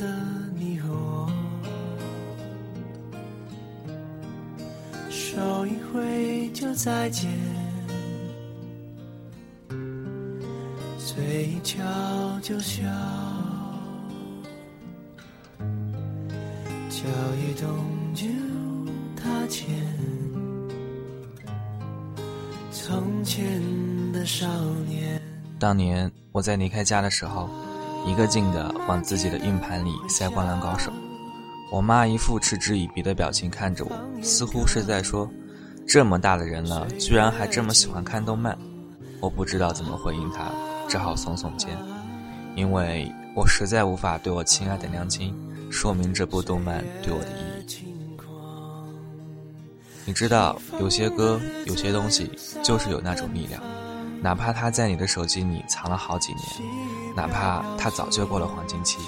的你和我，手一挥就再见。嘴一翘就笑，脚一动就踏前。从前的少年，当年我在离开家的时候，一个劲的往自己的硬盘里塞《灌篮高手》，我妈一副嗤之以鼻的表情看着我，似乎是在说：“这么大的人了，居然还这么喜欢看动漫。”我不知道怎么回应她。只好耸耸肩，因为我实在无法对我亲爱的娘亲说明这部动漫对我的意义。你知道，有些歌，有些东西，就是有那种力量，哪怕它在你的手机里藏了好几年，哪怕它早就过了黄金期，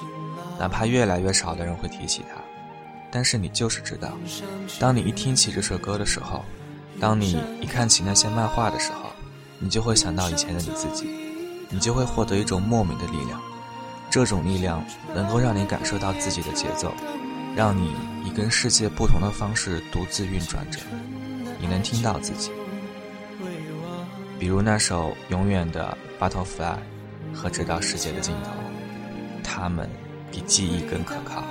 哪怕越来越少的人会提起它，但是你就是知道，当你一听起这首歌的时候，当你一看起那些漫画的时候，你就会想到以前的你自己。你就会获得一种莫名的力量，这种力量能够让你感受到自己的节奏，让你以跟世界不同的方式独自运转着。你能听到自己，比如那首《永远的 Butterfly》和《直到世界的尽头》，他们比记忆更可靠。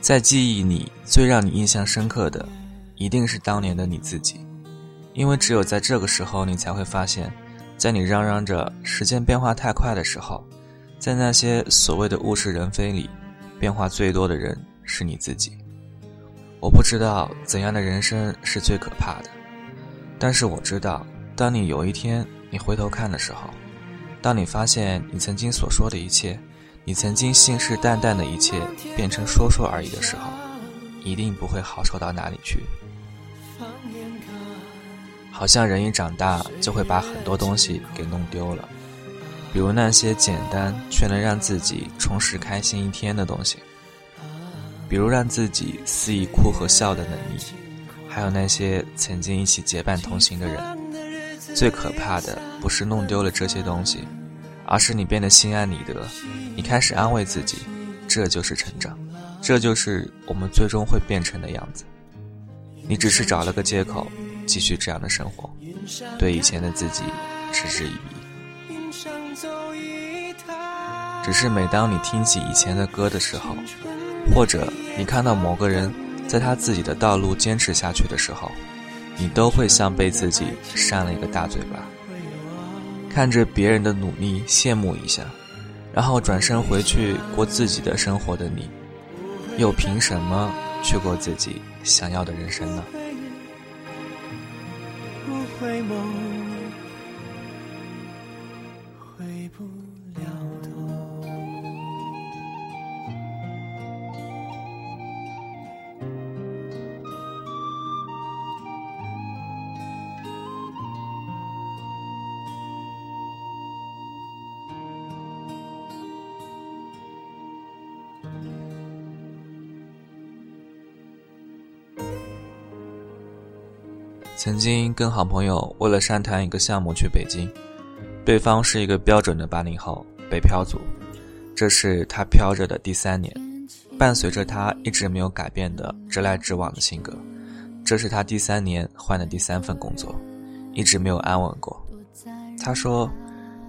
在记忆里最让你印象深刻的。一定是当年的你自己，因为只有在这个时候，你才会发现，在你嚷嚷着时间变化太快的时候，在那些所谓的物是人非里，变化最多的人是你自己。我不知道怎样的人生是最可怕的，但是我知道，当你有一天你回头看的时候，当你发现你曾经所说的一切，你曾经信誓旦旦的一切变成说说而已的时候，一定不会好受到哪里去。好像人一长大就会把很多东西给弄丢了，比如那些简单却能让自己充实开心一天的东西，比如让自己肆意哭和笑的能力，还有那些曾经一起结伴同行的人。最可怕的不是弄丢了这些东西，而是你变得心安理得，你开始安慰自己，这就是成长，这就是我们最终会变成的样子。你只是找了个借口，继续这样的生活，对以前的自己嗤之以鼻。只是每当你听起以前的歌的时候，或者你看到某个人在他自己的道路坚持下去的时候，你都会像被自己扇了一个大嘴巴，看着别人的努力羡慕一下，然后转身回去过自己的生活的你，又凭什么去过自己？想要的人生呢？曾经跟好朋友为了商谈一个项目去北京，对方是一个标准的八零后北漂族，这是他漂着的第三年，伴随着他一直没有改变的直来直往的性格，这是他第三年换的第三份工作，一直没有安稳过。他说，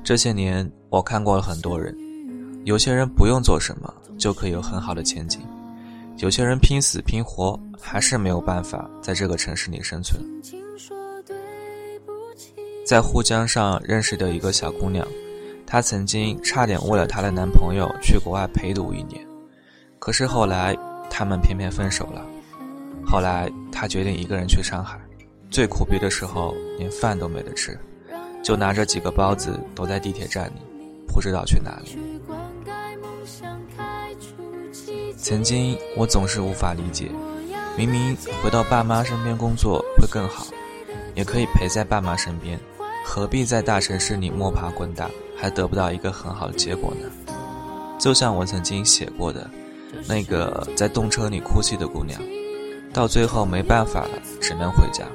这些年我看过了很多人，有些人不用做什么就可以有很好的前景，有些人拼死拼活还是没有办法在这个城市里生存。在沪江上认识的一个小姑娘，她曾经差点为了她的男朋友去国外陪读一年，可是后来他们偏偏分手了。后来她决定一个人去上海，最苦逼的时候连饭都没得吃，就拿着几个包子躲在地铁站里，不知道去哪里。曾经我总是无法理解，明明回到爸妈身边工作会更好，也可以陪在爸妈身边。何必在大城市里摸爬滚打，还得不到一个很好的结果呢？就像我曾经写过的，那个在动车里哭泣的姑娘，到最后没办法了，只能回家。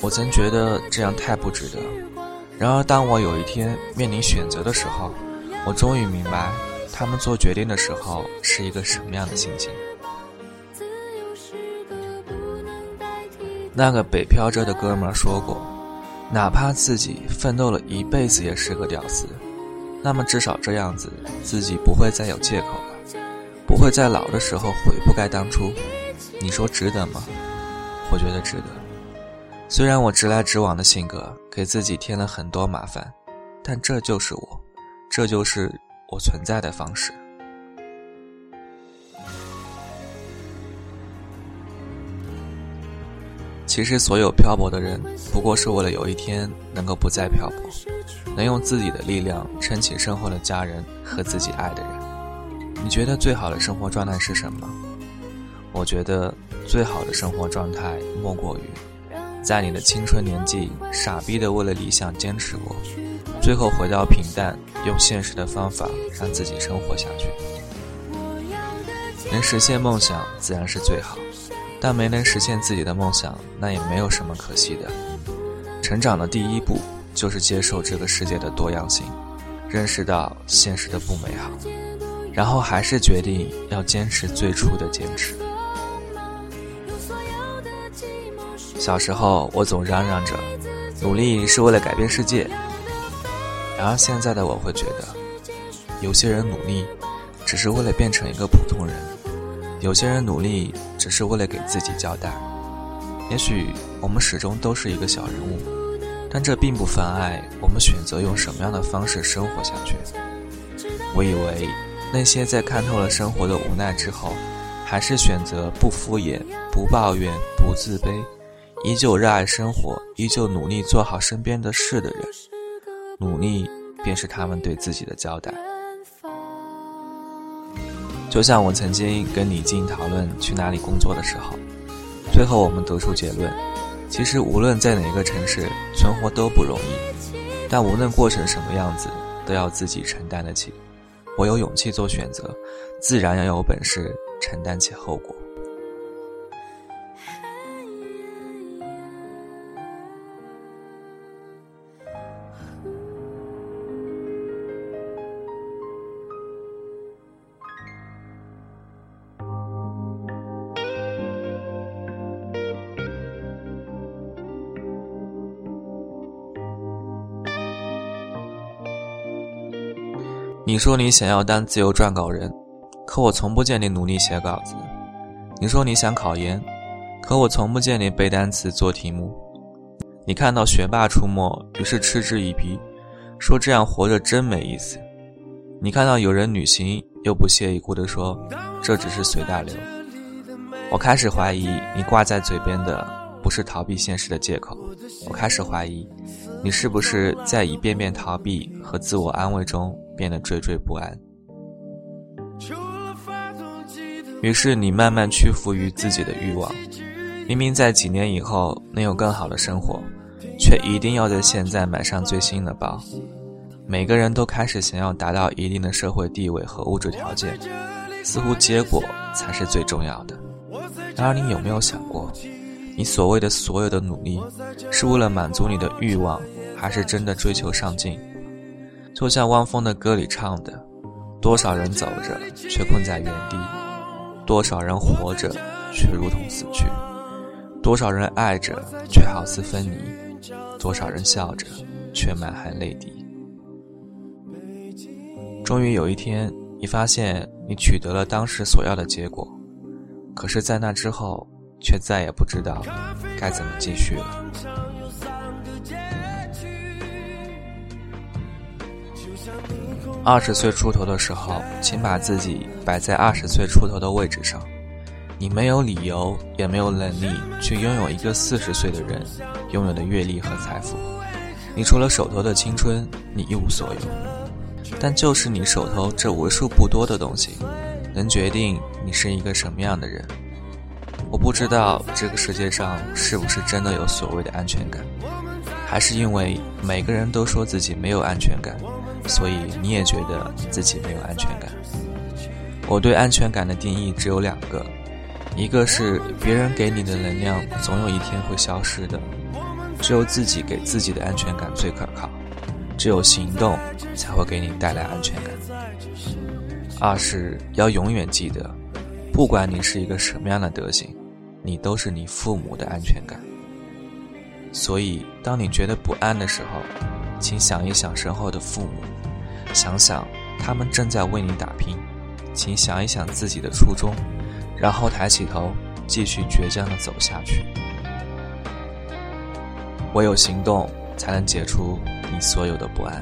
我曾觉得这样太不值得。然而，当我有一天面临选择的时候，我终于明白，他们做决定的时候是一个什么样的心情。那个北漂着的哥们说过，哪怕自己奋斗了一辈子也是个屌丝。那么至少这样子，自己不会再有借口了，不会在老的时候悔不该当初。你说值得吗？我觉得值得。虽然我直来直往的性格给自己添了很多麻烦，但这就是我，这就是我存在的方式。其实，所有漂泊的人，不过是为了有一天能够不再漂泊，能用自己的力量撑起身后的家人和自己爱的人。你觉得最好的生活状态是什么？我觉得最好的生活状态莫过于，在你的青春年纪傻逼的为了理想坚持过，最后回到平淡，用现实的方法让自己生活下去。能实现梦想自然是最好。但没能实现自己的梦想，那也没有什么可惜的。成长的第一步就是接受这个世界的多样性，认识到现实的不美好，然后还是决定要坚持最初的坚持。小时候我总嚷嚷着，努力是为了改变世界。然而现在的我会觉得，有些人努力，只是为了变成一个普通人。有些人努力只是为了给自己交代，也许我们始终都是一个小人物，但这并不妨碍我们选择用什么样的方式生活下去。我以为那些在看透了生活的无奈之后，还是选择不敷衍、不抱怨、不自卑，依旧热爱生活、依旧努力做好身边的事的人，努力便是他们对自己的交代。就像我曾经跟李静讨论去哪里工作的时候，最后我们得出结论：其实无论在哪个城市存活都不容易，但无论过成什么样子，都要自己承担得起。我有勇气做选择，自然要有本事承担起后果。你说你想要当自由撰稿人，可我从不见你努力写稿子。你说你想考研，可我从不见你背单词做题目。你看到学霸出没，于是嗤之以鼻，说这样活着真没意思。你看到有人旅行，又不屑一顾地说这只是随大流。我开始怀疑你挂在嘴边的不是逃避现实的借口，我开始怀疑你是不是在一遍遍逃避和自我安慰中。变得惴惴不安，于是你慢慢屈服于自己的欲望。明明在几年以后能有更好的生活，却一定要在现在买上最新的包。每个人都开始想要达到一定的社会地位和物质条件，似乎结果才是最重要的。然而，你有没有想过，你所谓的所有的努力，是为了满足你的欲望，还是真的追求上进？就像汪峰的歌里唱的：“多少人走着却困在原地，多少人活着却如同死去，多少人爱着却好似分离，多少人笑着却满含泪滴。”终于有一天，你发现你取得了当时所要的结果，可是，在那之后，却再也不知道该怎么继续了。二十岁出头的时候，请把自己摆在二十岁出头的位置上。你没有理由，也没有能力去拥有一个四十岁的人拥有的阅历和财富。你除了手头的青春，你一无所有。但就是你手头这为数不多的东西，能决定你是一个什么样的人。我不知道这个世界上是不是真的有所谓的安全感。还是因为每个人都说自己没有安全感，所以你也觉得自己没有安全感？我对安全感的定义只有两个，一个是别人给你的能量总有一天会消失的，只有自己给自己的安全感最可靠，只有行动才会给你带来安全感。二是要永远记得，不管你是一个什么样的德行，你都是你父母的安全感。所以，当你觉得不安的时候，请想一想身后的父母，想想他们正在为你打拼，请想一想自己的初衷，然后抬起头，继续倔强的走下去。唯有行动，才能解除你所有的不安。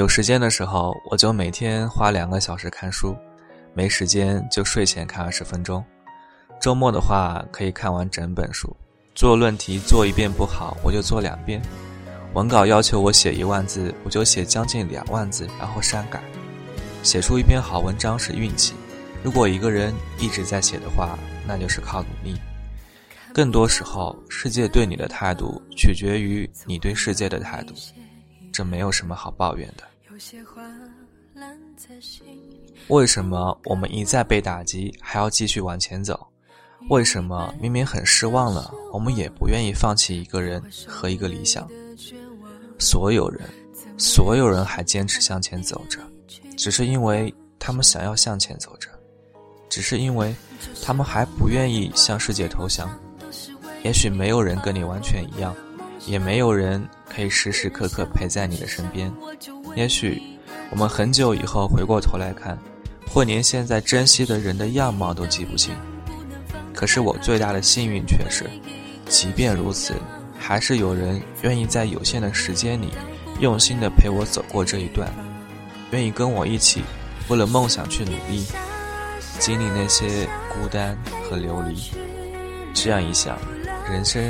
有时间的时候，我就每天花两个小时看书；没时间就睡前看二十分钟。周末的话，可以看完整本书。做论题做一遍不好，我就做两遍。文稿要求我写一万字，我就写将近两万字，然后删改。写出一篇好文章是运气，如果一个人一直在写的话，那就是靠努力。更多时候，世界对你的态度取决于你对世界的态度，这没有什么好抱怨的。为什么我们一再被打击，还要继续往前走？为什么明明很失望了，我们也不愿意放弃一个人和一个理想？所有人，所有人还坚持向前走着，只是因为他们想要向前走着，只是因为他们还不愿意向世界投降。也许没有人跟你完全一样，也没有人可以时时刻刻陪在你的身边。也许，我们很久以后回过头来看，会连现在珍惜的人的样貌都记不清。可是我最大的幸运却是，即便如此，还是有人愿意在有限的时间里，用心的陪我走过这一段，愿意跟我一起，为了梦想去努力，经历那些孤单和流离。这样一想，人生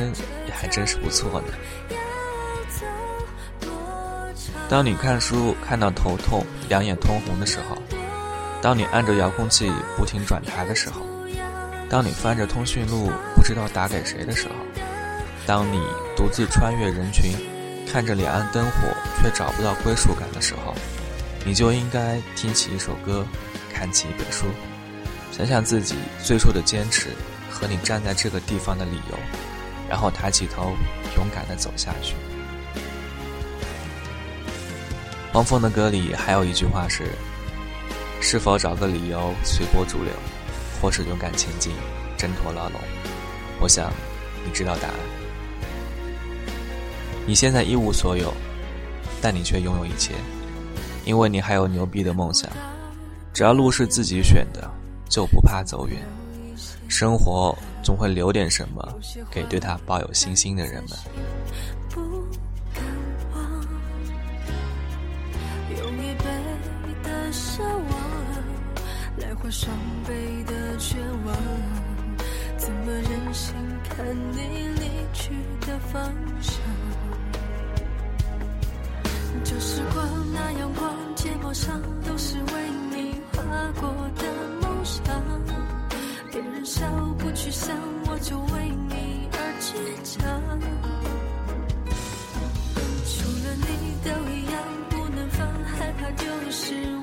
也还真是不错呢。当你看书看到头痛、两眼通红的时候，当你按着遥控器不停转台的时候，当你翻着通讯录不知道打给谁的时候，当你独自穿越人群，看着两岸灯火却找不到归属感的时候，你就应该听起一首歌，看起一本书，想想自己最初的坚持和你站在这个地方的理由，然后抬起头，勇敢地走下去。汪峰的歌里还有一句话是：“是否找个理由随波逐流，或是勇敢前进，挣脱牢笼？”我想，你知道答案。你现在一无所有，但你却拥有一切，因为你还有牛逼的梦想。只要路是自己选的，就不怕走远。生活总会留点什么给对他抱有信心的人们。伤悲的绝望，怎么忍心看你离去的方向？这时光那样光。多伤都是为你画过的梦想。别人笑不去想，我就为你而倔强。除了你都一样，不能放，害怕丢失。